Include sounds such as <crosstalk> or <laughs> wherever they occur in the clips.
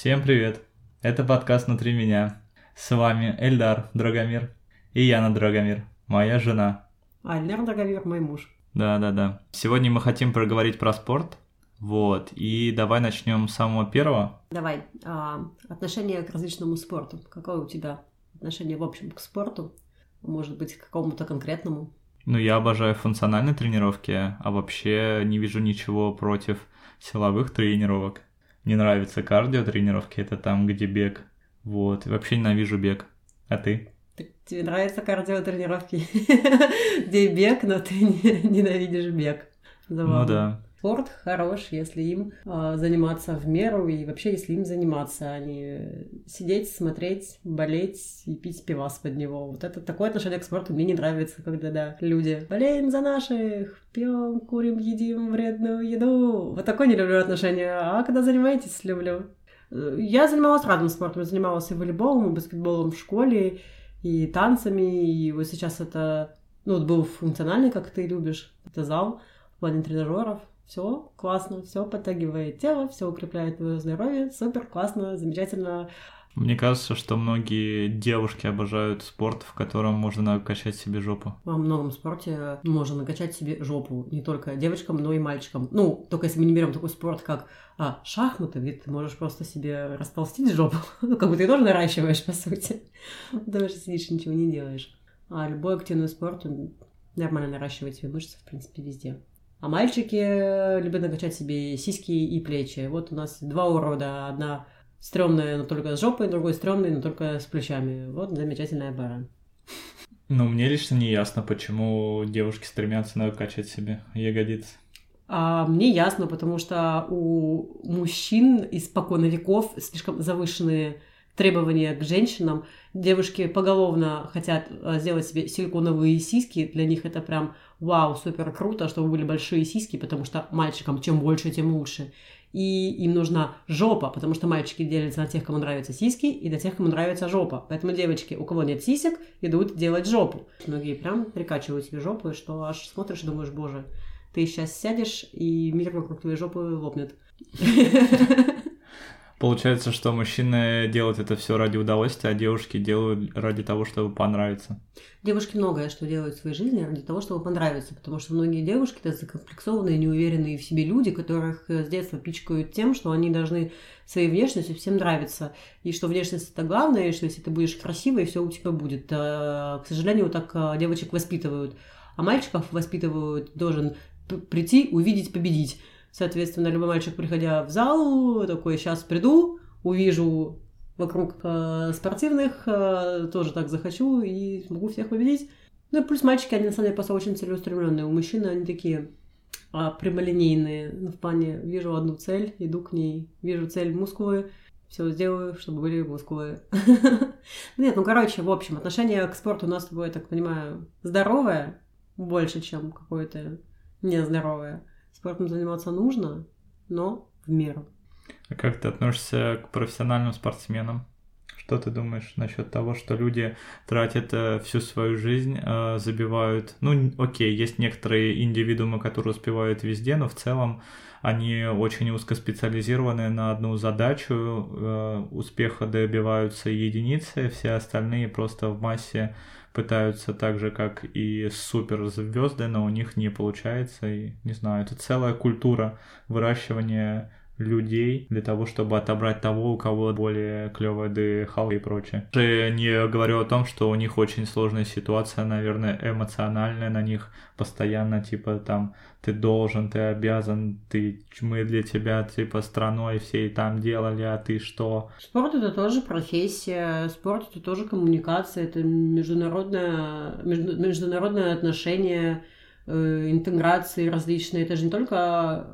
Всем привет! Это подкаст «Внутри меня». С вами Эльдар Драгомир и Яна Драгомир, моя жена. А Эльдар Драгомир мой муж. Да-да-да. Сегодня мы хотим поговорить про спорт. Вот, и давай начнем с самого первого. Давай. А, отношение к различному спорту. Какое у тебя отношение в общем к спорту? Может быть, к какому-то конкретному? Ну, я обожаю функциональные тренировки, а вообще не вижу ничего против силовых тренировок. Мне нравятся кардио-тренировки, это там, где бег. Вот, и вообще ненавижу бег. А ты? Тебе нравятся кардио-тренировки, <laughs> где бег, но ты ненавидишь бег. Забавно. Ну да. Спорт хорош, если им э, заниматься в меру и вообще если им заниматься, а не сидеть, смотреть, болеть и пить пивас под него. Вот это такое отношение к спорту мне не нравится, когда да, люди болеем за наших, пьем, курим, едим вредную еду. Вот такое не люблю отношение. А когда занимаетесь, люблю. Я занималась разным спортом. Я занималась и волейболом, и баскетболом в школе, и танцами, и вот сейчас это, ну, вот был функциональный, как ты любишь, это зал в плане тренажеров. Все классно, все подтягивает тело, все укрепляет твое здоровье, супер, классно, замечательно. Мне кажется, что многие девушки обожают спорт, в котором можно накачать себе жопу. Во многом спорте можно накачать себе жопу, не только девочкам, но и мальчикам. Ну, только если мы не берем такой спорт, как а, шахматы, ведь ты можешь просто себе растолстить жопу. <laughs> Ну, как бы ты тоже наращиваешь, по сути. <laughs> Даже сидишь, ничего не делаешь. А любой активный спорт, он нормально наращивает себе мышцы, в принципе, везде. А мальчики любят накачать себе сиськи и плечи. Вот у нас два урода. Одна стрёмная, но только с жопой, другой стрёмный, но только с плечами. Вот замечательная пара. Ну, мне лично не ясно, почему девушки стремятся накачать себе ягодицы. А мне ясно, потому что у мужчин испокон веков слишком завышенные требования к женщинам. Девушки поголовно хотят э, сделать себе силиконовые сиськи. Для них это прям вау, супер круто, чтобы были большие сиськи, потому что мальчикам чем больше, тем лучше. И им нужна жопа, потому что мальчики делятся на тех, кому нравятся сиськи, и на тех, кому нравится жопа. Поэтому девочки, у кого нет сисек, идут делать жопу. Многие прям прикачивают себе жопу, что аж смотришь и думаешь, боже, ты сейчас сядешь, и мир вокруг твоей жопы лопнет. Получается, что мужчины делают это все ради удовольствия, а девушки делают ради того, чтобы понравиться. Девушки многое что делают в своей жизни ради того, чтобы понравиться, потому что многие девушки это закомплексованные, неуверенные в себе люди, которых с детства пичкают тем, что они должны своей внешностью всем нравиться, и что внешность это главное, и что если ты будешь красивой, все у тебя будет. А, к сожалению, так а, девочек воспитывают, а мальчиков воспитывают должен прийти, увидеть, победить. Соответственно, любой мальчик, приходя в зал, такой, сейчас приду, увижу вокруг э, спортивных, э, тоже так захочу и смогу всех победить. Ну и плюс мальчики, они на самом деле просто очень целеустремленные. У мужчин они такие а, прямолинейные. Ну, в плане, вижу одну цель, иду к ней. Вижу цель мускулы, все сделаю, чтобы были мускулы. <laughs> Нет, ну короче, в общем, отношение к спорту у нас с тобой, я так понимаю, здоровое, больше, чем какое-то нездоровое. Спортом заниматься нужно, но в меру. А как ты относишься к профессиональным спортсменам? Что ты думаешь насчет того, что люди тратят э, всю свою жизнь, э, забивают... Ну, окей, есть некоторые индивидуумы, которые успевают везде, но в целом они очень узкоспециализированы на одну задачу, э, успеха добиваются единицы, все остальные просто в массе пытаются так же, как и суперзвезды, но у них не получается. И не знаю, это целая культура выращивания людей для того, чтобы отобрать того, у кого более клевое дыхало и прочее. Я не говорю о том, что у них очень сложная ситуация, наверное, эмоциональная на них постоянно, типа там ты должен, ты обязан, ты мы для тебя типа страной все там делали, а ты что? Спорт это тоже профессия, спорт это тоже коммуникация, это международное, между, международное отношение, э, интеграции различные. Это же не только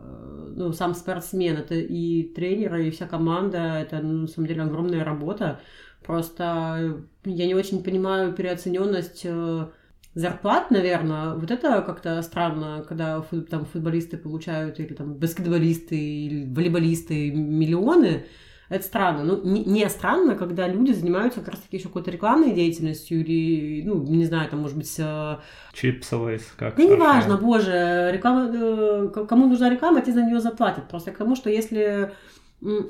ну, сам спортсмен, это и тренеры, и вся команда, это ну, на самом деле огромная работа. Просто я не очень понимаю переоцененность э, зарплат, наверное. Вот это как-то странно, когда там футболисты получают, или там баскетболисты, или волейболисты миллионы. Это странно. Ну, не, не странно, когда люди занимаются как раз-таки еще какой-то рекламной деятельностью или, ну, не знаю, там, может быть... Э... Чипсовый, как... Да неважно, боже, реклама, э, кому нужна реклама, те за нее заплатят. Просто к тому, что если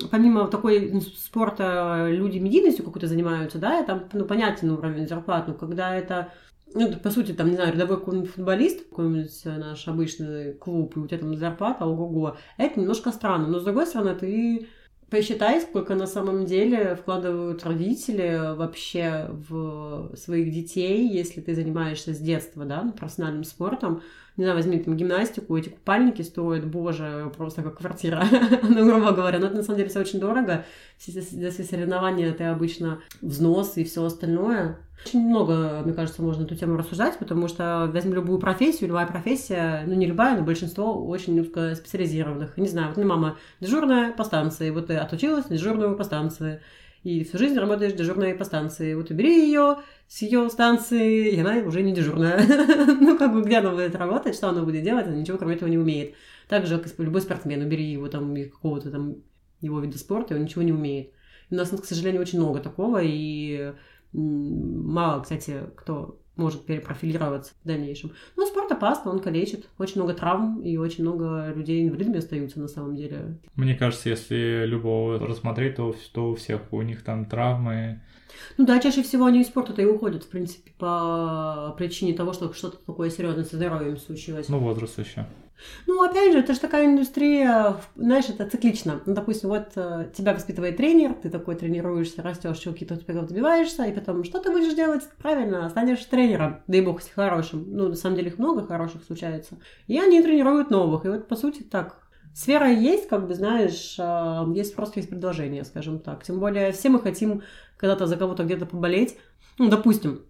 помимо такой спорта люди медийностью какой-то занимаются, да, и там, ну, понятен уровень зарплат, но когда это ну, по сути, там, не знаю, рядовой какой-нибудь футболист, какой-нибудь наш обычный клуб, и у тебя там зарплата, ого-го, это немножко странно. Но, с другой стороны, ты посчитай, сколько на самом деле вкладывают родители вообще в своих детей, если ты занимаешься с детства, да, профессиональным спортом. Не знаю, возьми там гимнастику, эти купальники стоят, боже, просто как квартира, <laughs> ну, грубо говоря. Но это на самом деле все очень дорого. Все, все соревнования это обычно взнос и все остальное. Очень много, мне кажется, можно эту тему рассуждать, потому что возьми любую профессию, любая профессия, ну не любая, но большинство очень узкоспециализированных. Не знаю, вот у мама дежурная по станции, вот ты отучилась дежурную по станции, и всю жизнь работаешь дежурной по станции. Вот убери ее с ее станции, и она уже не дежурная. <laughs> ну, как бы, где она будет работать, что она будет делать, она ничего кроме этого не умеет. Так же, как любой спортсмен, убери его там какого-то там его вида спорта, и он ничего не умеет. У нас, к сожалению, очень много такого, и Мало, кстати, кто может перепрофилироваться в дальнейшем. Но спорт опасно, он калечит. Очень много травм и очень много людей инвалидами остаются на самом деле. Мне кажется, если любого рассмотреть, то, то у всех у них там травмы. Ну да, чаще всего они из спорта-то и уходят, в принципе, по причине того, что что-то такое серьезное со здоровьем случилось. Ну, возраст еще. Ну, опять же, это же такая индустрия, знаешь, это циклично. Ну, допустим, вот э, тебя воспитывает тренер, ты такой тренируешься, растешь, какие-то успехов добиваешься, и потом, что ты будешь делать? Правильно, станешь тренером, дай бог, если хорошим. Ну, на самом деле, их много хороших случается. И они тренируют новых. И вот, по сути, так, Сфера есть, как бы, знаешь, э, есть просто есть предложение, скажем так. Тем более, все мы хотим когда-то за кого-то где-то поболеть. Ну, допустим,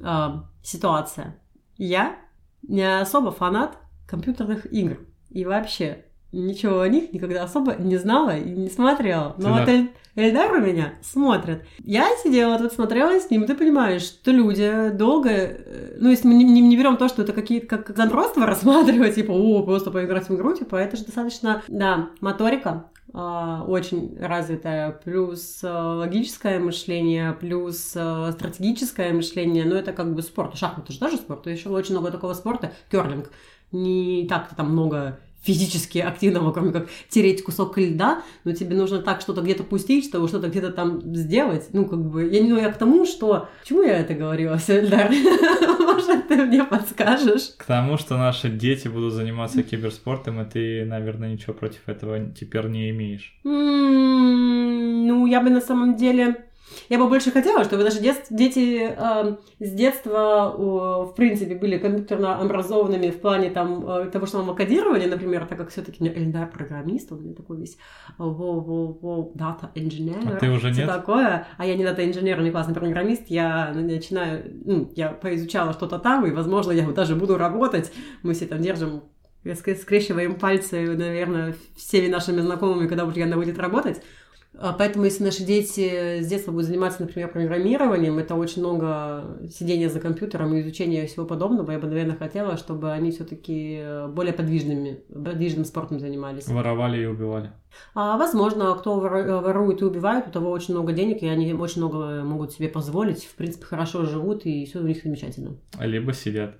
э, ситуация. Я не особо фанат компьютерных игр. И вообще ничего о них никогда особо не знала и не смотрела. Но вот Эль... Эльдар у меня смотрит. Я сидела тут, смотрела с ним, ты понимаешь, что люди долго... Э, ну, если мы не, не, не берем то, что это какие-то как, как зандротство <laughs> рассматривать, типа, о, просто поиграть в игру, типа, это же достаточно, да, моторика, очень развитая, плюс uh, логическое мышление, плюс uh, стратегическое мышление, ну это как бы спорт, шахматы же тоже спорт, еще очень много такого спорта, керлинг, не так-то там много физически активного, кроме как тереть кусок льда, но тебе нужно так что-то где-то пустить, чтобы что-то где-то там сделать. Ну, как бы, я не знаю, я к тому, что... Почему я это говорила, <laughs> Сельдар? Может, ты мне подскажешь? К тому, что наши дети будут заниматься киберспортом, и ты, наверное, ничего против этого теперь не имеешь. Ну, я бы на самом деле я бы больше хотела, чтобы наши дет... дети э, с детства, э, в принципе, были компьютерно образованными в плане там, э, того, что самого кодирования, например, так как все-таки не Эльдар программист, он у меня такой весь во-во-во, дата инженер. А ты уже нет? такое. А я не дата инженер, не классный программист, я начинаю, ну, я поизучала что-то там, и, возможно, я даже буду работать. Мы все там держим скрещиваем пальцы, наверное, всеми нашими знакомыми, когда уже Яна будет работать. А поэтому, если наши дети с детства будут заниматься, например, программированием, это очень много сидения за компьютером и изучения всего подобного. Я бы, наверное, хотела, чтобы они все-таки более подвижными, подвижным спортом занимались. Воровали и убивали. А, возможно, кто ворует и убивает, у того очень много денег, и они очень много могут себе позволить. В принципе, хорошо живут, и все у них замечательно. Либо сидят.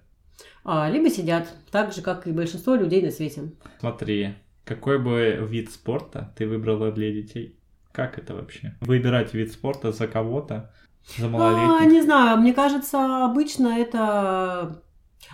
А, либо сидят, так же, как и большинство людей на свете. Смотри, какой бы вид спорта ты выбрала для детей? Как это вообще? Выбирать вид спорта за кого-то, за а, малолетних? А, не знаю, мне кажется, обычно это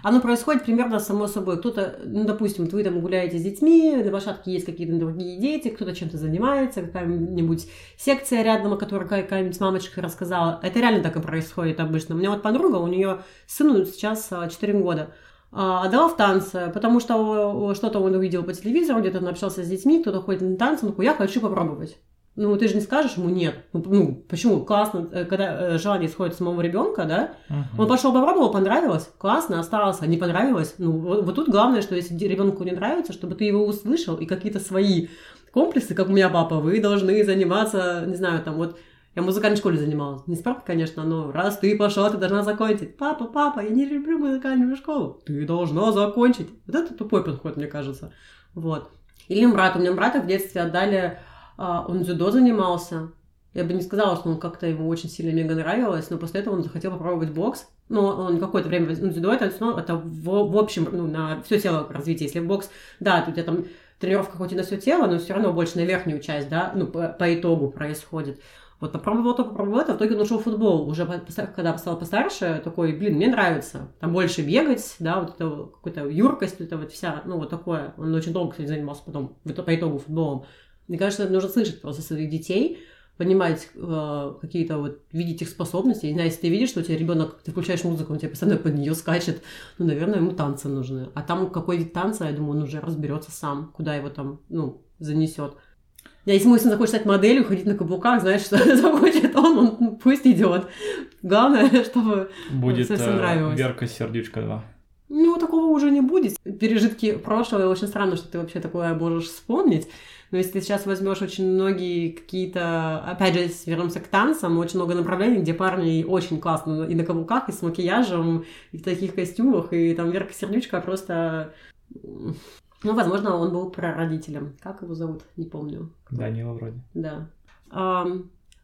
оно происходит примерно само собой. Кто-то, ну, допустим, вы там гуляете с детьми, на лошадке есть какие-то другие дети, кто-то чем-то занимается, какая-нибудь секция рядом, о которой какая-нибудь мамочка рассказала. Это реально так и происходит обычно. У меня вот подруга, у нее сыну сейчас 4 а, года, а, отдала в танцы, потому что что-то он увидел по телевизору, где-то он общался с детьми, кто-то ходит на танцы, он такой, я хочу попробовать. Ну, ты же не скажешь ему нет. Ну, ну почему? Классно, э, когда э, желание исходит самого ребенка, да? Uh-huh. Он пошел попробовал, понравилось, классно, остался, не понравилось. Ну, вот, вот тут главное, что если ребенку не нравится, чтобы ты его услышал и какие-то свои комплексы, как у меня папа, вы должны заниматься, не знаю, там вот я в музыкальной школе занималась. Не спорт, конечно, но раз ты пошла, ты должна закончить. Папа, папа, я не люблю музыкальную школу. Ты должна закончить. Вот это тупой подход, мне кажется. Вот. Или брат. У меня брата в детстве отдали а, он дзюдо занимался. Я бы не сказала, что он как-то ему очень сильно мега нравилось, но после этого он захотел попробовать бокс. Но он какое-то время, ну, дзюдо это, это в, в общем, ну, на все тело развитие. Если бокс, да, у тебя там тренировка хоть и на все тело, но все равно больше на верхнюю часть, да, ну, по, по итогу происходит. Вот попробовал то, попробовал это, в итоге он ушел в футбол. Уже когда стал постарше, такой, блин, мне нравится. Там больше бегать, да, вот это какая-то юркость, это вот вся, ну, вот такое. Он очень долго, кстати, занимался потом по итогу футболом. Мне кажется, это нужно слышать просто своих детей, понимать э, какие-то вот, видеть их способности. Не знаю, если ты видишь, что у тебя ребенок, ты включаешь музыку, он тебе постоянно под нее скачет, ну, наверное, ему танцы нужны. А там какой вид танца, я думаю, он уже разберется сам, куда его там, ну, занесет. А если мой сын захочет стать моделью, ходить на каблуках, знаешь, что <laughs> захочет он, он ну, пусть идет. Главное, <laughs> чтобы Будет совсем э, нравилось. Верка Сердючка 2. Ну, такого уже не будет. Пережитки прошлого, очень странно, что ты вообще такое можешь вспомнить. Но если ты сейчас возьмешь очень многие какие-то, опять же, вернемся к танцам, очень много направлений, где парни очень классно и на каблуках, и с макияжем, и в таких костюмах, и там Верка Сердючка просто... Ну, возможно, он был прародителем. Как его зовут? Не помню. Данила вроде. Да. А,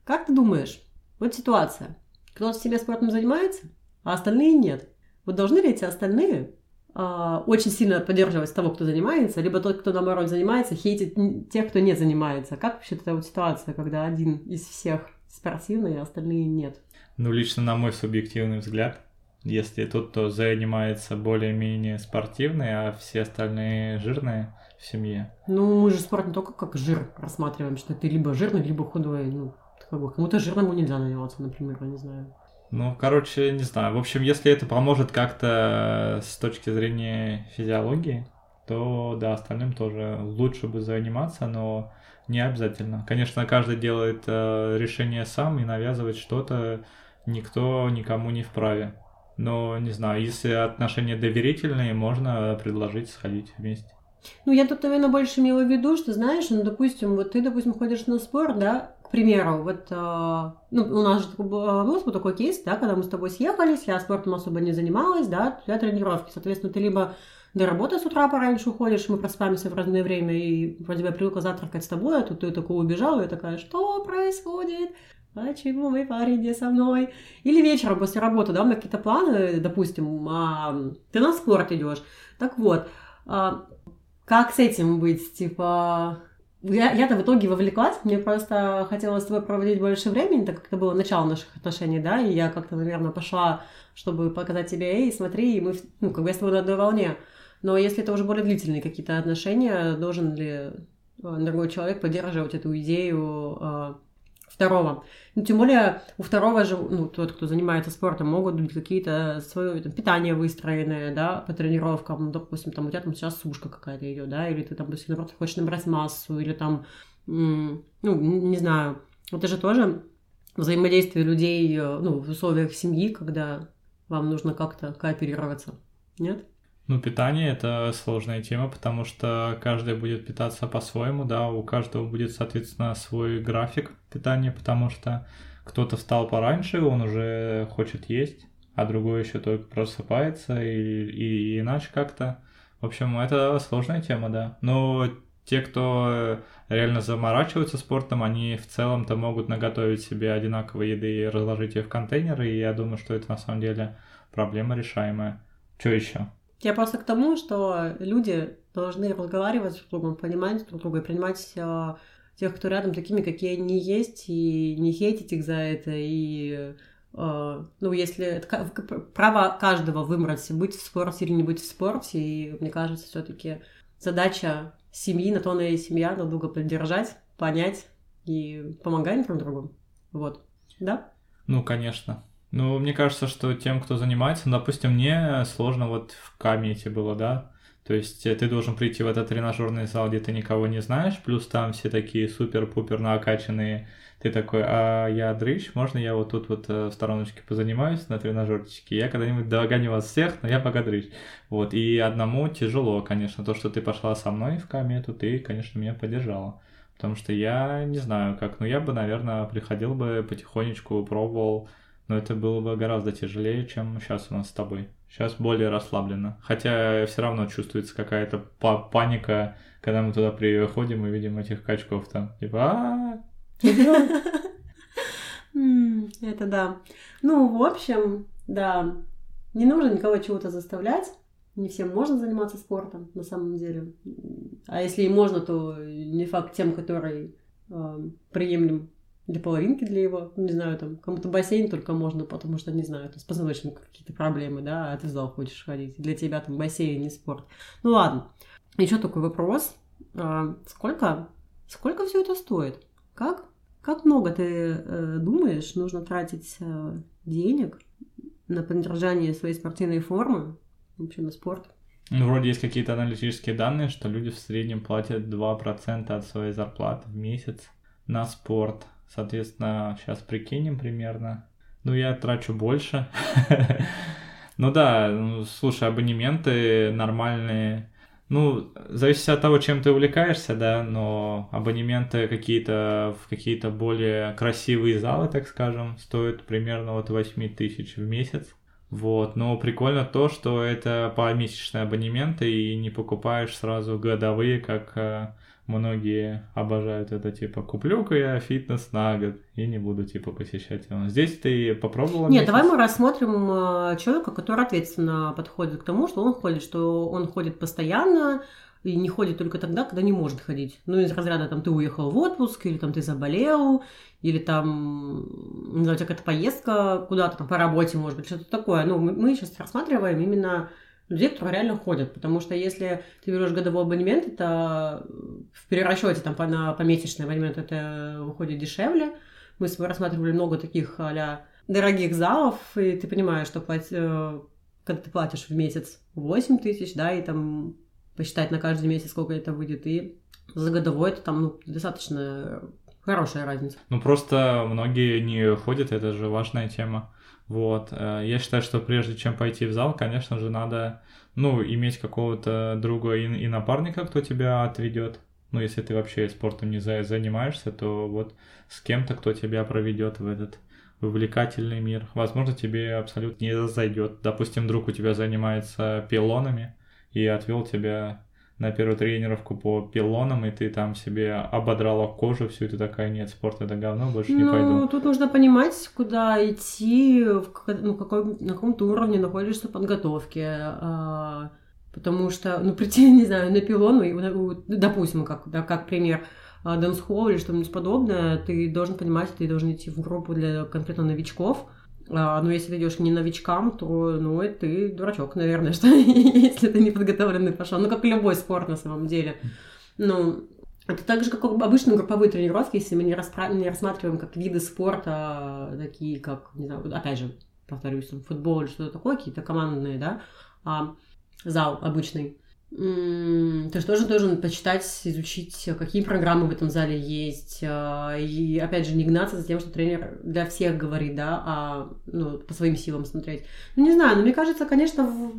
как ты думаешь, вот ситуация. Кто-то себе спортом занимается, а остальные нет. Вот должны ли эти остальные очень сильно поддерживать того, кто занимается, либо тот, кто наоборот занимается, хейтит тех, кто не занимается. Как вообще эта вот ситуация, когда один из всех спортивный, а остальные нет? Ну, лично на мой субъективный взгляд, если тот, кто занимается более-менее спортивный, а все остальные жирные в семье. Ну, мы же спорт не только как жир рассматриваем, что ты либо жирный, либо худой. Ну, как бы, кому-то жирному нельзя заниматься, например, я не знаю. Ну, короче, не знаю. В общем, если это поможет как-то с точки зрения физиологии, то да, остальным тоже лучше бы заниматься, но не обязательно. Конечно, каждый делает э, решение сам и навязывать что-то никто никому не вправе. Но, не знаю, если отношения доверительные, можно предложить сходить вместе. Ну, я тут, наверное, больше имела в виду, что, знаешь, ну, допустим, вот ты, допустим, ходишь на спорт, да, примеру, вот, э, ну, у нас же был такой кейс, да, когда мы с тобой съехались, я спортом особо не занималась, да, тебя тренировки, соответственно, ты либо до работы с утра пораньше уходишь, мы проспаемся в разное время, и вроде бы я привыкла завтракать с тобой, а тут ты такой убежала, и я такая, что происходит? почему мой парень не со мной? Или вечером после работы, да, у меня какие-то планы, допустим, а, ты на спорт идешь. Так вот, а, как с этим быть? Типа, я, я-то в итоге вовлеклась, мне просто хотелось с тобой проводить больше времени, так как это было начало наших отношений, да, и я как-то, наверное, пошла, чтобы показать тебе, эй, смотри, и мы, ну, как бы я с тобой на одной волне. Но если это уже более длительные какие-то отношения, должен ли а, другой человек поддерживать эту идею второго. Ну, тем более у второго же, ну, тот, кто занимается спортом, могут быть какие-то свое там, питание выстроенное, да, по тренировкам. Ну, допустим, там у тебя там сейчас сушка какая-то идет, да, или ты там, допустим, наоборот, хочешь набрать массу, или там, ну, не знаю. Это же тоже взаимодействие людей, э, ну, в условиях семьи, когда вам нужно как-то кооперироваться. Нет? Ну, питание это сложная тема, потому что каждый будет питаться по-своему, да, у каждого будет, соответственно, свой график питания, потому что кто-то встал пораньше, он уже хочет есть, а другой еще только просыпается и, и иначе как-то. В общем, это сложная тема, да. Но те, кто реально заморачиваются спортом, они в целом-то могут наготовить себе одинаковые еды и разложить ее в контейнеры, и я думаю, что это на самом деле проблема решаемая. Что еще? Я просто к тому, что люди должны разговаривать с друг другом, понимать друг друга принимать э, тех, кто рядом, такими, какие они есть, и не хейтить их за это, и э, ну, если это право каждого выбрать, быть в спорте или не быть в спорте, и мне кажется, все-таки задача семьи, на то она и семья, друг друга поддержать, понять и помогать друг другу. Вот. Да? Ну, конечно. Ну, мне кажется, что тем, кто занимается, ну, допустим, мне сложно вот в камете было, да, то есть э, ты должен прийти в этот тренажерный зал, где ты никого не знаешь, плюс там все такие супер-пупер накачанные. Ты такой, а я дрыщ, можно я вот тут вот э, в стороночке позанимаюсь на тренажерчике? Я когда-нибудь догоню вас всех, но я пока дрыщ. Вот, и одному тяжело, конечно, то, что ты пошла со мной в комету, ты, конечно, меня поддержала. Потому что я не знаю как, но я бы, наверное, приходил бы потихонечку, пробовал но это было бы гораздо тяжелее, чем сейчас у нас с тобой. Сейчас более расслабленно. Хотя все равно чувствуется какая-то паника, когда мы туда приходим и видим этих качков там. Типа, а Это да. Ну, в общем, да, не нужно никого чего-то заставлять. Не всем можно заниматься спортом, на самом деле. А если и можно, то не факт тем, который э, приемлем для половинки для его, не знаю, там, кому-то бассейн только можно, потому что, не знаю, с позвоночником какие-то проблемы, да, а ты в зал хочешь ходить. Для тебя там бассейн, не спорт. Ну ладно. Еще такой вопрос. А, сколько, сколько все это стоит? Как, как много ты э, думаешь, нужно тратить э, денег на поддержание своей спортивной формы, вообще на спорт? Ну, вроде есть какие-то аналитические данные, что люди в среднем платят 2% от своей зарплаты в месяц на спорт. Соответственно, сейчас прикинем примерно. Ну, я трачу больше. <laughs> Ну да, ну, слушай, абонементы нормальные. Ну, зависит от того, чем ты увлекаешься, да, но абонементы какие-то в какие-то более красивые залы, так скажем, стоят примерно от 8 тысяч в месяц. Вот, но прикольно то, что это помесячные абонементы и не покупаешь сразу годовые, как э, многие обожают это, типа, куплю-ка я фитнес на год и не буду, типа, посещать его. Здесь ты попробовала? Нет, месяц? давай мы рассмотрим э, человека, который ответственно подходит к тому, что он ходит, что он ходит постоянно, и не ходит только тогда, когда не может ходить. Ну, из разряда, там, ты уехал в отпуск, или там ты заболел, или там, не знаю, у тебя какая-то поездка куда-то там по работе, может быть, что-то такое. Ну, мы, мы сейчас рассматриваем именно людей, которые реально ходят. Потому что если ты берешь годовой абонемент, это в перерасчете там, на помесячный абонемент это выходит дешевле. Мы с тобой рассматривали много таких а дорогих залов, и ты понимаешь, что плать, э, когда ты платишь в месяц 8 тысяч, да, и там посчитать на каждый месяц, сколько это выйдет, и за годовой это там ну, достаточно хорошая разница. Ну просто многие не ходят, это же важная тема. Вот. Э, я считаю, что прежде чем пойти в зал, конечно же, надо, ну, иметь какого-то друга и, и напарника, кто тебя отведет. Ну, если ты вообще спортом не занимаешься, то вот с кем-то, кто тебя проведет в этот увлекательный мир. Возможно, тебе абсолютно не зайдет. Допустим, друг у тебя занимается пилонами и отвел тебя на первую тренировку по пилонам, и ты там себе ободрала кожу всю, и ты такая, нет, спорт это говно, больше ну, не пойду. Ну, тут нужно понимать, куда идти, в, ну, какой, на каком-то уровне находишься подготовки. А, потому что, ну, <laughs> прийти, не знаю, на пилон, допустим, как, да, как пример, дэнс-холл или что-нибудь подобное, ты должен понимать, ты должен идти в группу для конкретно новичков, а, но если ты идешь не новичкам, то, ну, ты дурачок, наверное, <laughs> что если ты не подготовленный пошел. Ну, как любой спорт на самом деле. Ну, это так же, как обычные групповые тренировки, если мы не, распра- не рассматриваем как виды спорта, такие как, не знаю, опять же, повторюсь, там, футбол или что-то такое, какие-то командные, да, а зал обычный. Ты же тоже должен почитать, изучить, какие программы в этом зале есть. А, и, опять же, не гнаться за тем, что тренер для всех говорит, да, а ну, по своим силам смотреть. Ну, не знаю, но мне кажется, конечно,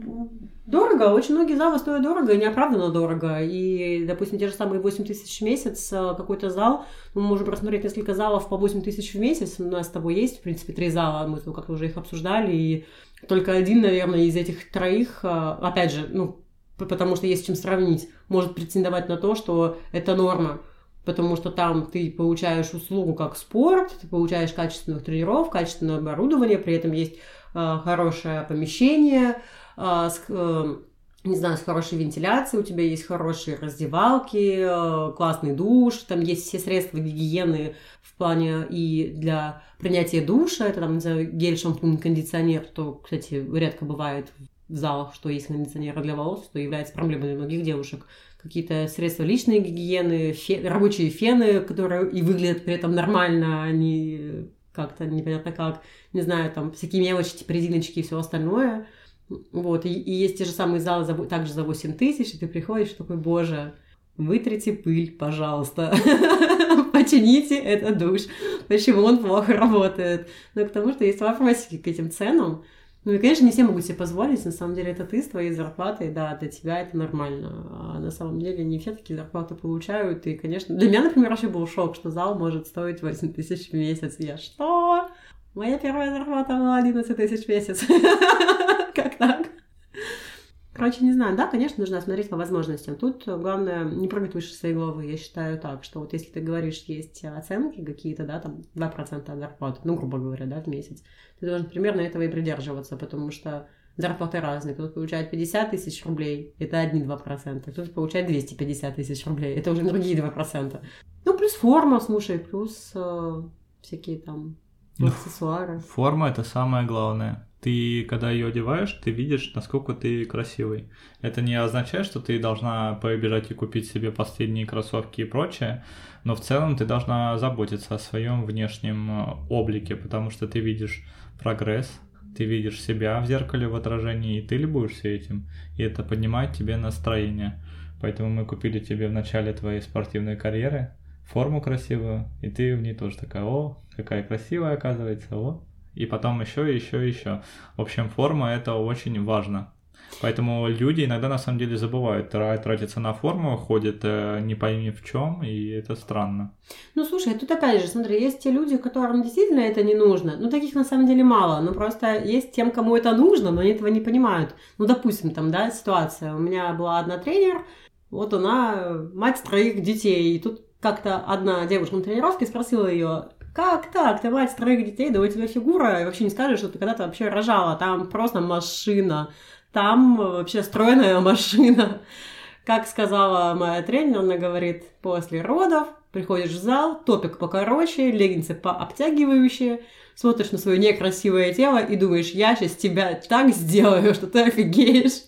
дорого. Очень многие залы стоят дорого и неоправданно дорого. И, допустим, те же самые 8 тысяч в месяц а, какой-то зал. Мы можем просмотреть несколько залов по 8 тысяч в месяц. У нас с тобой есть, в принципе, три зала. Мы как-то уже их обсуждали. И только один, наверное, из этих троих, а, опять же, ну, потому что есть чем сравнить, может претендовать на то, что это норма, потому что там ты получаешь услугу как спорт, ты получаешь качественных тренеров, качественное оборудование, при этом есть э, хорошее помещение, э, с, э, не знаю, с хорошей вентиляцией, у тебя есть хорошие раздевалки, э, классный душ, там есть все средства гигиены в плане и для принятия душа, это там, не знаю, гель, шампунь, кондиционер, то, кстати, редко бывает в залах, что есть кондиционеры для волос, что является проблемой для многих девушек. Какие-то средства личной гигиены, фен, рабочие фены, которые и выглядят при этом нормально, они как-то непонятно как, не знаю, там всякие мелочи, типа резиночки и все остальное. Вот, и, и есть те же самые залы за, также за 8 тысяч, и ты приходишь такой, боже, вытрите пыль, пожалуйста, <laughs> почините этот душ, почему он плохо работает. Но к тому, что есть вопросики к этим ценам, ну и, конечно, не все могут себе позволить, на самом деле это ты с твоей зарплатой, да, для тебя это нормально. А на самом деле не все такие зарплаты получают, и, конечно, для меня, например, вообще был шок, что зал может стоить 8 тысяч в месяц. Я что? Моя первая зарплата была 11 тысяч в месяц. <laughs> Как так? Короче, не знаю, да, конечно, нужно смотреть по возможностям. Тут главное не прыгать выше своей головы. Я считаю так, что вот если ты говоришь, есть оценки какие-то, да, там 2% от зарплаты, ну, грубо говоря, да, в месяц, ты должен примерно этого и придерживаться, потому что зарплаты разные. Кто-то получает 50 тысяч рублей, это одни 2%. Кто-то получает 250 тысяч рублей, это уже другие 2%. Ну, плюс форма, слушай, плюс э, всякие там ну, аксессуары. Форма это самое главное. Ты, когда ее одеваешь, ты видишь, насколько ты красивый. Это не означает, что ты должна побежать и купить себе последние кроссовки и прочее, но в целом ты должна заботиться о своем внешнем э, облике, потому что ты видишь прогресс, ты видишь себя в зеркале в отражении, и ты любуешься этим, и это поднимает тебе настроение. Поэтому мы купили тебе в начале твоей спортивной карьеры форму красивую, и ты в ней тоже такая, о, какая красивая оказывается, о. И потом еще, еще, еще. В общем, форма это очень важно. Поэтому люди иногда на самом деле забывают тратиться на форму, ходят э, не пойми в чем, и это странно. Ну слушай, тут опять же, смотри, есть те люди, которым действительно это не нужно. Ну, таких на самом деле мало. Ну, просто есть тем, кому это нужно, но они этого не понимают. Ну, допустим, там, да, ситуация. У меня была одна тренер, вот она мать троих детей, и тут как-то одна девушка на тренировке спросила ее, как так? Ты мать троих детей, да у тебя фигура, и вообще не скажешь, что ты когда-то вообще рожала. Там просто машина. Там вообще стройная машина. Как сказала моя тренер, она говорит, после родов приходишь в зал, топик покороче, леггинсы пообтягивающие, смотришь на свое некрасивое тело и думаешь, я сейчас тебя так сделаю, что ты офигеешь.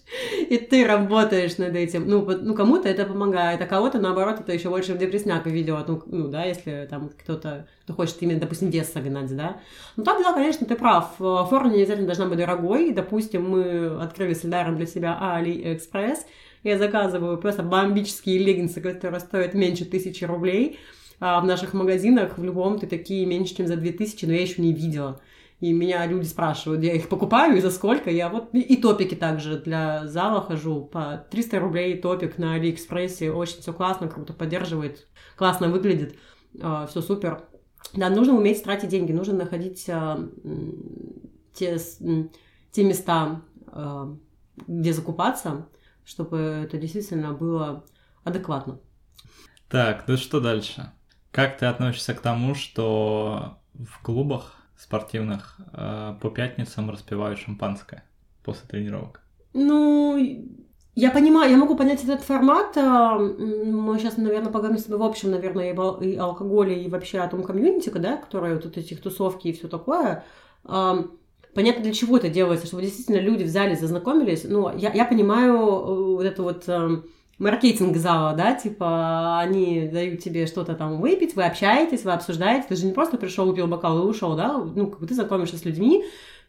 И ты работаешь над этим. Ну, ну кому-то это помогает, а кого-то, наоборот, это еще больше в депресняк ведет. Ну, ну, да, если там кто-то, кто хочет именно, допустим, вес согнать, да. Ну, так, да, конечно, ты прав. Форма не обязательно должна быть дорогой. Допустим, мы открыли с Эльдаром для себя AliExpress. Я заказываю просто бомбические леггинсы, которые стоят меньше тысячи рублей а в наших магазинах в любом ты такие меньше, чем за 2000, но я еще не видела. И меня люди спрашивают, я их покупаю и за сколько? Я вот и топики также для зала хожу по 300 рублей топик на Алиэкспрессе. Очень все классно, круто поддерживает, классно выглядит, а, все супер. Да, нужно уметь тратить деньги, нужно находить а, те, те места, а, где закупаться, чтобы это действительно было адекватно. Так, ну что дальше? Как ты относишься к тому, что в клубах спортивных э, по пятницам распивают шампанское после тренировок? Ну, я понимаю, я могу понять этот формат. А, мы сейчас, наверное, поговорим с тобой в общем, наверное, и о алкоголе, и вообще о том комьюнити, да, которое вот этих тусовки и все такое. А, понятно, для чего это делается, чтобы действительно люди в зале зазнакомились. Ну, я, я понимаю э, вот это вот эм, маркетинг зала, да, типа они дают тебе что-то там выпить, вы общаетесь, вы обсуждаете, ты же не просто пришел, выпил бокал и ушел, да, ну, как бы ты знакомишься с людьми,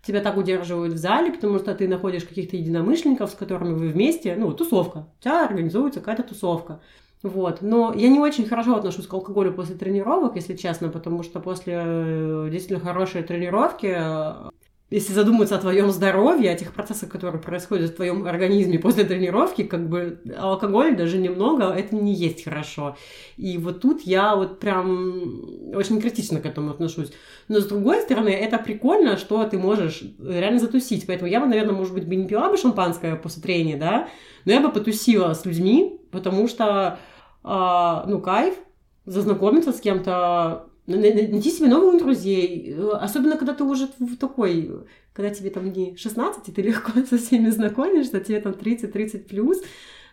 тебя так удерживают в зале, потому что ты находишь каких-то единомышленников, с которыми вы вместе, ну, тусовка, у тебя организуется какая-то тусовка. Вот. Но я не очень хорошо отношусь к алкоголю после тренировок, если честно, потому что после э, действительно хорошей тренировки если задуматься о твоем здоровье, о тех процессах, которые происходят в твоем организме после тренировки, как бы алкоголь даже немного, это не есть хорошо. И вот тут я вот прям очень критично к этому отношусь. Но с другой стороны, это прикольно, что ты можешь реально затусить. Поэтому я бы, наверное, может быть, бы не пила бы шампанское после трения, да, но я бы потусила с людьми, потому что, э, ну, кайф, зазнакомиться с кем-то, найти себе новых друзей. Особенно, когда ты уже в такой, когда тебе там не 16, и ты легко <laughs> со всеми знакомишься, тебе там 30-30 плюс,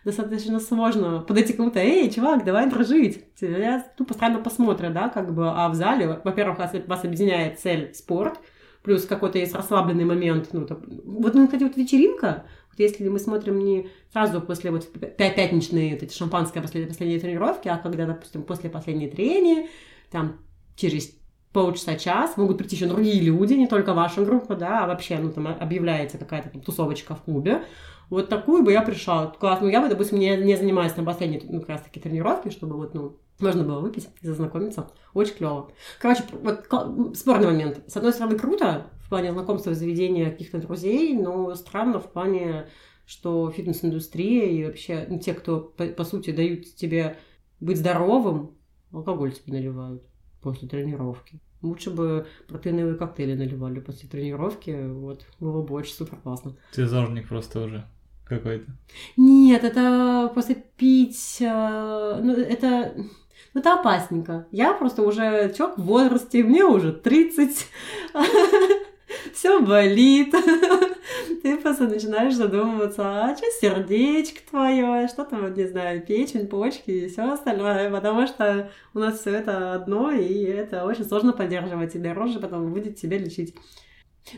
достаточно сложно подойти к кому-то, эй, чувак, давай дружить. Я ну, постоянно посмотрят, да, как бы, а в зале, во-первых, вас, объединяет цель спорт, плюс какой-то есть расслабленный момент, ну, там, вот, ну, кстати, вот вечеринка, вот если мы смотрим не сразу после вот пятничной вот эти шампанское после последней тренировки, а когда, допустим, после последней трения, там через полчаса-час могут прийти еще другие люди, не только ваша группа, да, а вообще, ну, там объявляется какая-то там тусовочка в клубе. Вот такую бы я пришла. Классно. Ну, я бы, допустим, не, не занимаюсь на последней, ну, как раз таки тренировке, чтобы вот, ну, можно было выпить и зазнакомиться. Очень клево. Короче, вот спорный момент. С одной стороны, круто в плане знакомства, заведения каких-то друзей, но странно в плане, что фитнес-индустрия и вообще ну, те, кто, по, по сути, дают тебе быть здоровым, алкоголь тебе наливают после тренировки. Лучше бы протеиновые коктейли наливали после тренировки, вот, было бы очень супер классно. Ты зожник просто уже какой-то. Нет, это после пить, э, ну, это, ну, это опасненько. Я просто уже человек в возрасте, мне уже 30, <laughs> все болит, <laughs> ты просто начинаешь задумываться, а что сердечко твое, что там, не знаю, печень, почки и все остальное, потому что у нас все это одно, и это очень сложно поддерживать, и дороже потом будет тебя лечить.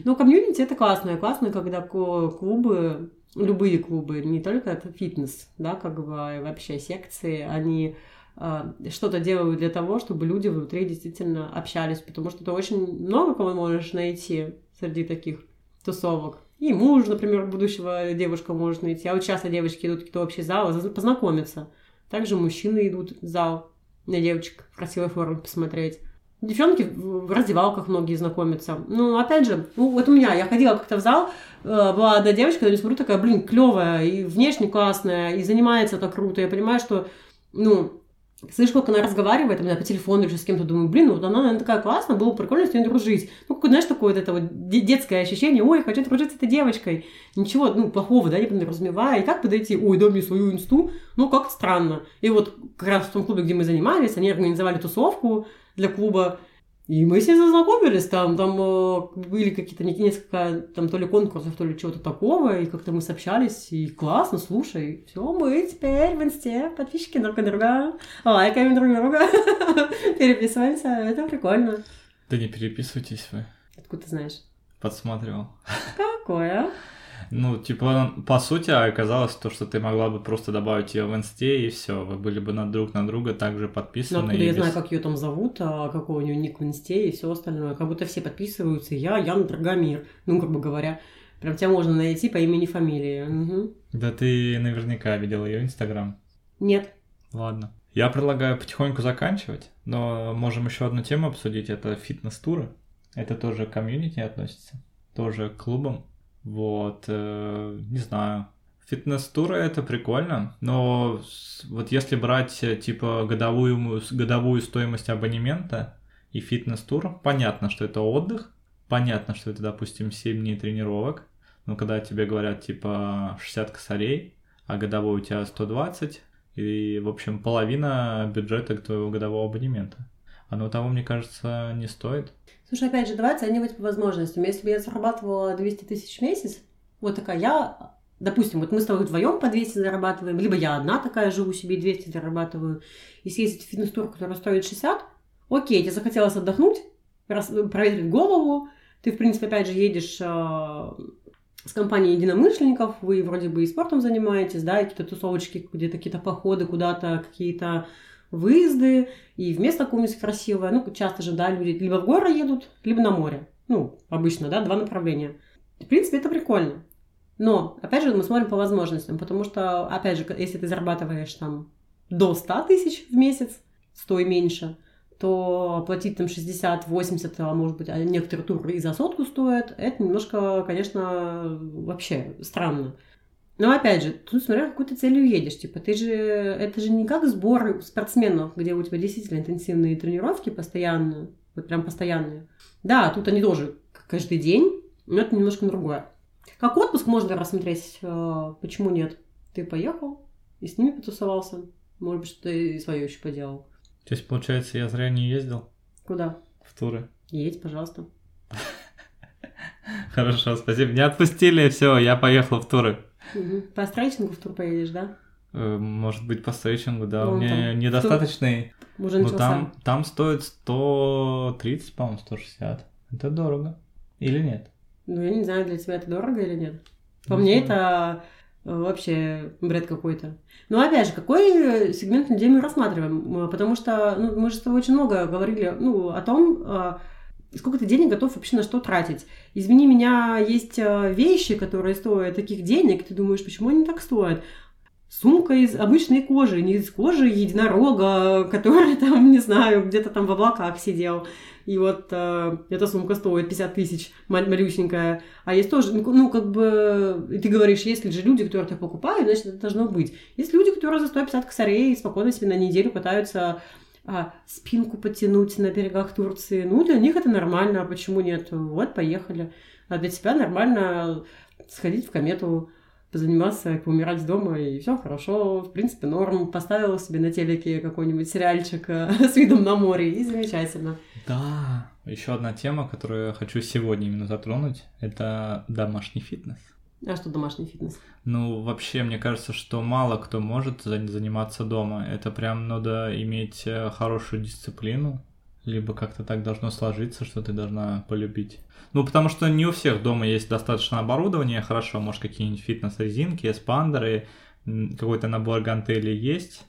Но комьюнити это классно, классно, когда клубы, любые клубы, не только это фитнес, да, как бы а вообще секции, они а, что-то делают для того, чтобы люди внутри действительно общались, потому что ты очень много кого можешь найти среди таких тусовок. И муж, например, будущего девушка может найти. А вот часто девочки идут в какие-то общие залы познакомиться. Также мужчины идут в зал на девочек в красивой форме посмотреть. Девчонки в раздевалках многие знакомятся. Ну, опять же, ну, вот у меня, я ходила как-то в зал, э, была одна девочка, я смотрю, такая, блин, клевая, и внешне классная, и занимается так круто. Я понимаю, что, ну, Слышь, как она разговаривает, меня по телефону или с кем-то, думаю, блин, вот она, наверное, такая классная, было бы прикольно с ней дружить. Ну, какое, знаешь, такое вот это вот детское ощущение, ой, хочу дружить с этой девочкой. Ничего, ну, плохого, да, не подразумевая. И как подойти, ой, дай мне свою инсту, ну, как странно. И вот как раз в том клубе, где мы занимались, они организовали тусовку для клуба, и мы ней зазнакомились, там, там э, были какие-то несколько, там, то ли конкурсов, то ли чего-то такого, и как-то мы сообщались, и классно, слушай, все, мы теперь в инсте подписчики друг друга, лайкаем друг друга, <laughs> переписываемся, это прикольно. Да не переписывайтесь вы. Откуда ты знаешь? Подсматривал. Какое? Ну, типа, по сути, оказалось то, что ты могла бы просто добавить ее в инсте, и все, вы были бы на друг на друга также подписаны. Ну, откуда я без... знаю, как ее там зовут, а какой у нее ник в инсте и все остальное. Как будто все подписываются. Я, Ян Драгомир. Ну, бы говоря. Прям тебя можно найти по имени фамилии. Угу. Да ты наверняка видел ее инстаграм. Нет. Ладно. Я предлагаю потихоньку заканчивать, но можем еще одну тему обсудить. Это фитнес-туры. Это тоже к комьюнити относится, тоже к клубам. Вот, э, не знаю. Фитнес-туры это прикольно, но вот если брать э, типа годовую, годовую стоимость абонемента и фитнес-тур, понятно, что это отдых, понятно, что это, допустим, 7 дней тренировок, но когда тебе говорят типа 60 косарей, а годовой у тебя 120, и, в общем, половина бюджета твоего годового абонемента. Оно того, мне кажется, не стоит. Слушай, опять же, давай оценивать по возможностям. Если бы я зарабатывала 200 тысяч в месяц, вот такая я, допустим, вот мы с тобой вдвоем по 200 зарабатываем, либо я одна такая живу себе 200 зарабатываю, и съездить в фитнес-тур, который стоит 60, окей, тебе захотелось отдохнуть, проветрить голову, ты, в принципе, опять же, едешь э, с компанией единомышленников, вы вроде бы и спортом занимаетесь, да, какие-то тусовочки, где-то какие-то походы куда-то, какие-то выезды, и место какое-нибудь красивое. Ну, часто же, да, люди либо в горы едут, либо на море. Ну, обычно, да, два направления. В принципе, это прикольно. Но, опять же, мы смотрим по возможностям, потому что, опять же, если ты зарабатываешь там до 100 тысяч в месяц, 100 и меньше, то платить там 60, 80, а может быть, а некоторые туры и за сотку стоят, это немножко, конечно, вообще странно. Но опять же, тут смотря какой ты целью едешь. Типа, ты же, это же не как сбор спортсменов, где у тебя действительно интенсивные тренировки постоянно, вот прям постоянные. Да, тут они тоже каждый день, но это немножко другое. Как отпуск можно рассмотреть, э, почему нет? Ты поехал и с ними потусовался. Может быть, что ты свое еще поделал. То есть, получается, я зря не ездил? Куда? В туры. Едь, пожалуйста. <laughs> Хорошо, спасибо. Не отпустили, все, я поехал в туры. Угу. По стрейчингу в тур поедешь, да? Э, может быть, по стрейчингу, да. Ну, У меня там, недостаточный. Уже ну, там, там стоит 130, по-моему, 160. Это дорого. Или нет? Ну, я не знаю, для тебя это дорого или нет. По не мне знаю. это э, вообще бред какой-то. Но опять же, какой сегмент людей мы рассматриваем? Потому что ну, мы же с тобой очень много говорили ну, о том, а, сколько ты денег готов вообще на что тратить. Извини меня, есть э, вещи, которые стоят таких денег, ты думаешь, почему они так стоят? Сумка из обычной кожи, не из кожи единорога, <laughs> который там, не знаю, где-то там в облаках сидел. И вот э, эта сумка стоит 50 тысяч, малюсенькая. А есть тоже, ну, как бы, ты говоришь, есть ли же люди, которые это покупают, значит, это должно быть. Есть люди, которые за 150 косарей спокойно себе на неделю катаются а, спинку потянуть на берегах Турции. Ну, для них это нормально, а почему нет? Вот, поехали. А для тебя нормально сходить в комету, позаниматься, поумирать дома, и все хорошо, в принципе, норм. Поставила себе на телеке какой-нибудь сериальчик э, <laughs> с видом на море, и замечательно. Да, еще одна тема, которую я хочу сегодня именно затронуть, это домашний фитнес. А что домашний фитнес? Ну, вообще, мне кажется, что мало кто может заниматься дома. Это прям надо иметь э, хорошую дисциплину, либо как-то так должно сложиться, что ты должна полюбить. Ну, потому что не у всех дома есть достаточно оборудования, хорошо, может, какие-нибудь фитнес-резинки, эспандеры, какой-то набор гантелей есть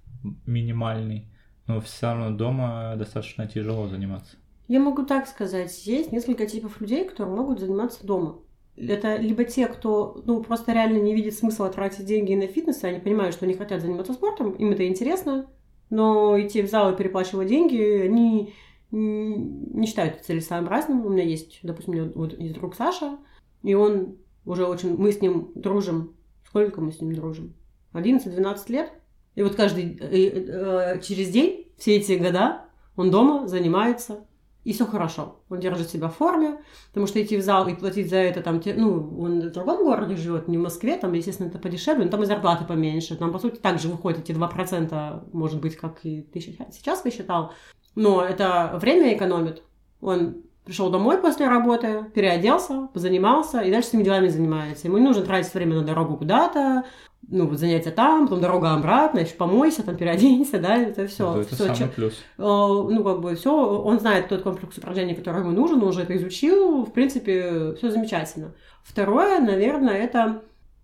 минимальный, но все равно дома достаточно тяжело заниматься. Я могу так сказать, есть несколько типов людей, которые могут заниматься дома. Это либо те, кто ну, просто реально не видит смысла тратить деньги на фитнес, и они понимают, что они хотят заниматься спортом, им это интересно, но идти в зал и переплачивать деньги, они не считают это целесообразным. У меня есть, допустим, у меня вот есть друг Саша, и он уже очень... Мы с ним дружим. Сколько мы с ним дружим? 11-12 лет. И вот каждый... Э, э, через день, все эти года, он дома занимается и все хорошо. Он держит себя в форме, потому что идти в зал и платить за это, там, ну, он в другом городе живет, не в Москве, там, естественно, это подешевле, но там и зарплаты поменьше. Там, по сути, также выходит эти 2%, может быть, как и ты сейчас посчитал. Но это время экономит. Он пришел домой после работы, переоделся, позанимался и дальше своими делами занимается. Ему не нужно тратить время на дорогу куда-то, ну, вот занятия там, потом дорога обратно, еще помойся, там переоденься, да, это все. Да, это все самый плюс. Ну, как бы все, он знает тот комплекс упражнений, который ему нужен, он уже это изучил, в принципе, все замечательно. Второе, наверное, это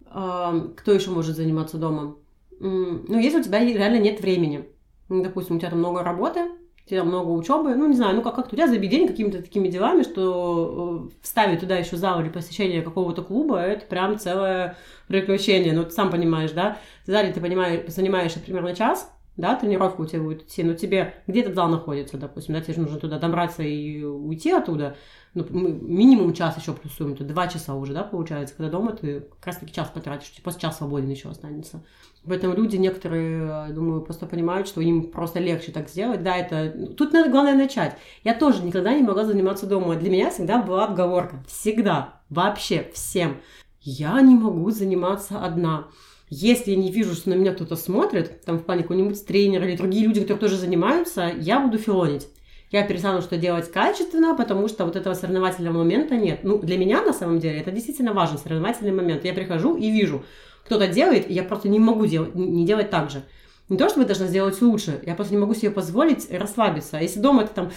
кто еще может заниматься домом? Ну, если у тебя реально нет времени, ну, допустим, у тебя там много работы, тебя много учебы, ну, не знаю, ну, как- как-то у тебя забить день какими-то такими делами, что э, вставить туда еще зал или посещение какого-то клуба, это прям целое приключение. Ну, ты сам понимаешь, да? Зале ты понимаешь, занимаешься примерно час, да, тренировка у тебя будет идти, но тебе где этот зал находится, допустим, да, тебе же нужно туда добраться и уйти оттуда, ну, минимум час еще плюсуем, то два часа уже, да, получается, когда дома ты как раз-таки час потратишь, после час свободен еще останется. Поэтому люди некоторые, думаю, просто понимают, что им просто легче так сделать. Да, это... Тут надо, главное, начать. Я тоже никогда не могла заниматься дома. Для меня всегда была отговорка. Всегда. Вообще всем. Я не могу заниматься одна. Если я не вижу, что на меня кто-то смотрит, там в плане какой-нибудь тренер или другие люди, которые тоже занимаются, я буду филонить. Я перестану что делать качественно, потому что вот этого соревновательного момента нет. Ну, для меня на самом деле это действительно важен соревновательный момент. Я прихожу и вижу, кто-то делает, и я просто не могу делать, не делать так же. Не то, что вы должны сделать лучше, я просто не могу себе позволить расслабиться. А если дома ты там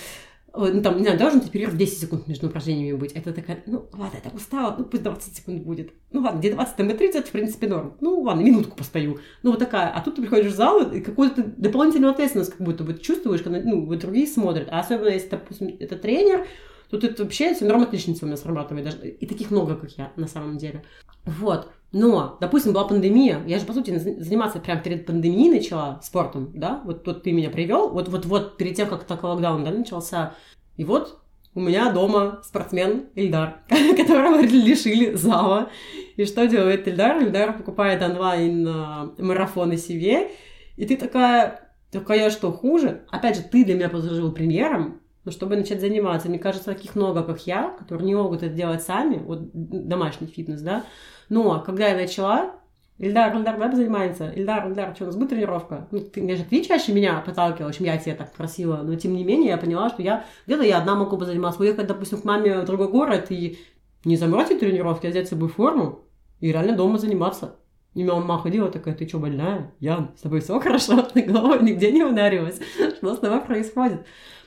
ну, там, не знаю, должен ты перерыв 10 секунд между упражнениями быть. Это такая, ну, ладно, я так устала, ну, пусть 20 секунд будет. Ну, ладно, где 20, там и 30, в принципе, норм. Ну, ладно, минутку постою. Ну, вот такая. А тут ты приходишь в зал, и какую-то дополнительную ответственность как будто бы чувствуешь, когда, ну, вот другие смотрят. А особенно, если, допустим, это тренер, то тут вообще синдром отличницы у меня срабатывает. Даже, и таких много, как я, на самом деле. Вот. Но, допустим, была пандемия, я же, по сути, заниматься прямо перед пандемией начала спортом, да, вот тут ты меня привел, вот, вот, вот перед тем, как такой локдаун, да, начался, и вот у меня дома спортсмен Ильдар, <laughs> которого лишили зала. И что делает Ильдар? Ильдар покупает онлайн а, себе, и ты такая, такая, что хуже? Опять же, ты для меня послужил примером, но чтобы начать заниматься, мне кажется, таких много, как я, которые не могут это делать сами, вот домашний фитнес, да, но когда я начала, Ильдар, Ильдар, давай занимается. Ильдар, Ильдар, что, у нас будет тренировка? Ну, ты, конечно, ты чаще меня подталкивала, чем я тебе так просила, но тем не менее я поняла, что я где-то я одна могу бы заниматься. Уехать, допустим, к маме в другой город и не забросить тренировки, а взять с собой форму и реально дома заниматься. И мама ходила такая, ты что, больная? Ян, с тобой все хорошо? <laughs> Ты головой нигде не ударилась? <laughs> Что с тобой происходит?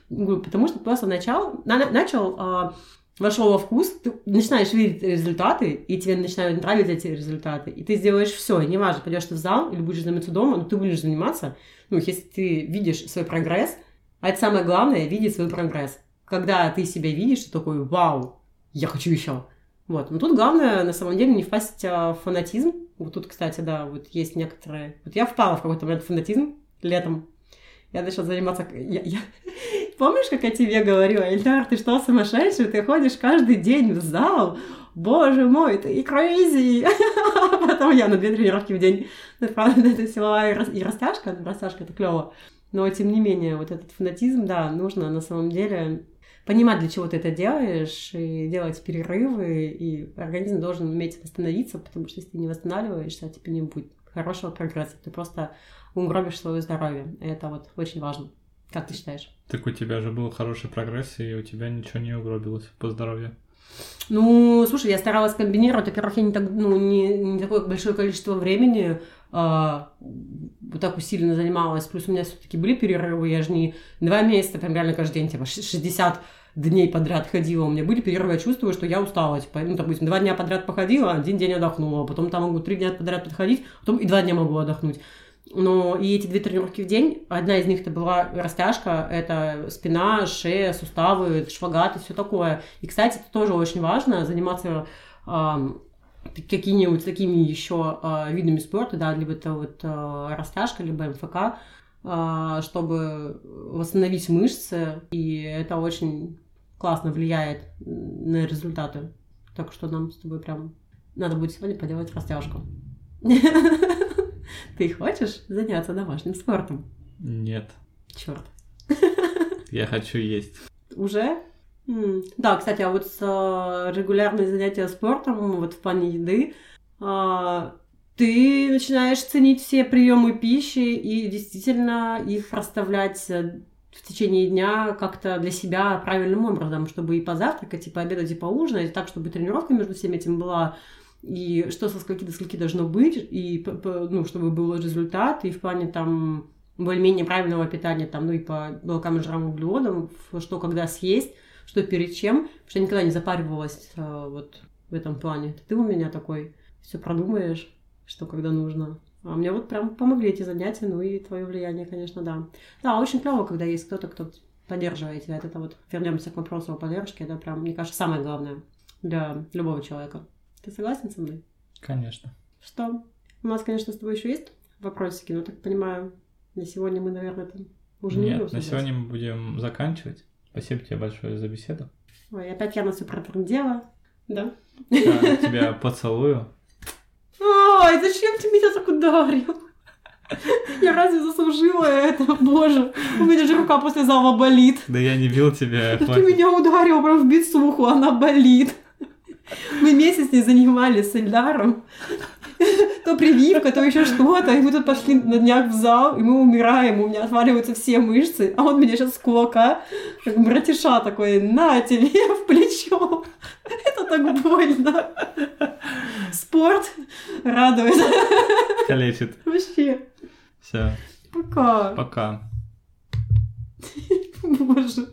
Потому что просто начал, на, начал а, вошел во вкус, ты начинаешь видеть результаты, и тебе начинают нравиться эти результаты, и ты сделаешь все, неважно, пойдешь ты в зал или будешь заниматься дома, но ты будешь заниматься, ну, если ты видишь свой прогресс, а это самое главное, видеть свой прогресс. Когда ты себя видишь, ты такой, вау, я хочу еще. Вот. Но тут главное, на самом деле, не впасть в фанатизм. Вот тут, кстати, да, вот есть некоторые... Вот я впала в какой-то момент в фанатизм летом. Я начала заниматься... Я, я... Помнишь, как я тебе говорила, Эльдар, ты что, сумасшедший? Ты ходишь каждый день в зал? Боже мой, ты и crazy! <laughs> Потом я на две тренировки в день. <laughs> Это, правда, это силовая и растяжка. Растяжка — это клево. Но, тем не менее, вот этот фанатизм, да, нужно на самом деле понимать, для чего ты это делаешь, и делать перерывы, и организм должен уметь восстановиться, потому что если ты не восстанавливаешься, тебе не будет хорошего прогресса. Ты просто угробишь свое здоровье. И это вот очень важно. Как ты считаешь? Так у тебя же был хороший прогресс, и у тебя ничего не угробилось по здоровью. Ну, слушай, я старалась комбинировать. Во-первых, я не, так, ну, не, не такое большое количество времени а, вот так усиленно занималась. Плюс у меня все-таки были перерывы. Я же не два месяца, прям реально каждый день, типа 60 дней подряд ходила. У меня были перерывы, я чувствую, что я устала. Типа, ну, допустим, два дня подряд походила, один день отдохнула. Потом там могу три дня подряд подходить, потом и два дня могу отдохнуть. Но и эти две тренировки в день, одна из них это была растяжка, это спина, шея, суставы, шпагат и все такое. И, кстати, это тоже очень важно, заниматься э, какими-нибудь такими еще э, видами спорта, да, либо это вот э, растяжка, либо МФК, э, чтобы восстановить мышцы, и это очень классно влияет на результаты. Так что нам с тобой прям надо будет сегодня поделать растяжку. <laughs> Ты хочешь заняться домашним спортом? Нет. Черт. Я хочу есть. Уже? Да, кстати, а вот а, регулярные занятия спортом, вот в плане еды, а, ты начинаешь ценить все приемы пищи и действительно их расставлять э, в течение дня как-то для себя правильным образом, чтобы и позавтракать, и пообедать, и поужинать, так, чтобы тренировка между всем этим была и что со скольки до скольки должно быть, и, ну, чтобы был результат, и в плане там более-менее правильного питания, там, ну и по белкам и жирам углеводам, что когда съесть, что перед чем, потому что я никогда не запаривалась а, вот в этом плане. Ты у меня такой, все продумаешь, что когда нужно. А мне вот прям помогли эти занятия, ну и твое влияние, конечно, да. Да, очень клево, когда есть кто-то, кто поддерживает тебя. Это вот вернемся к вопросу о поддержке, это прям, мне кажется, самое главное для любого человека. Ты согласен со мной? Конечно. Что? У нас, конечно, с тобой еще есть вопросики, но так понимаю, на сегодня мы, наверное, там уже не Нет, на сегодня мы будем заканчивать. Спасибо тебе большое за беседу. Ой, опять я на все протрындела. Да? Да, <laughs> тебя поцелую. Ой, зачем ты меня так ударил? Я разве заслужила это? Боже, у меня же рука после зала болит. Да я не бил тебя. Да ты меня ударил прям в бицуху, она болит. Мы месяц не занимались с Эльдаром. То прививка, то еще что-то. И мы тут пошли на днях в зал, и мы умираем, у меня отваливаются все мышцы. А он меня сейчас с кулака, как братиша такой, на тебе в плечо. Это так больно. Спорт радует. Калечит. Вообще. Все. Пока. Пока. Боже.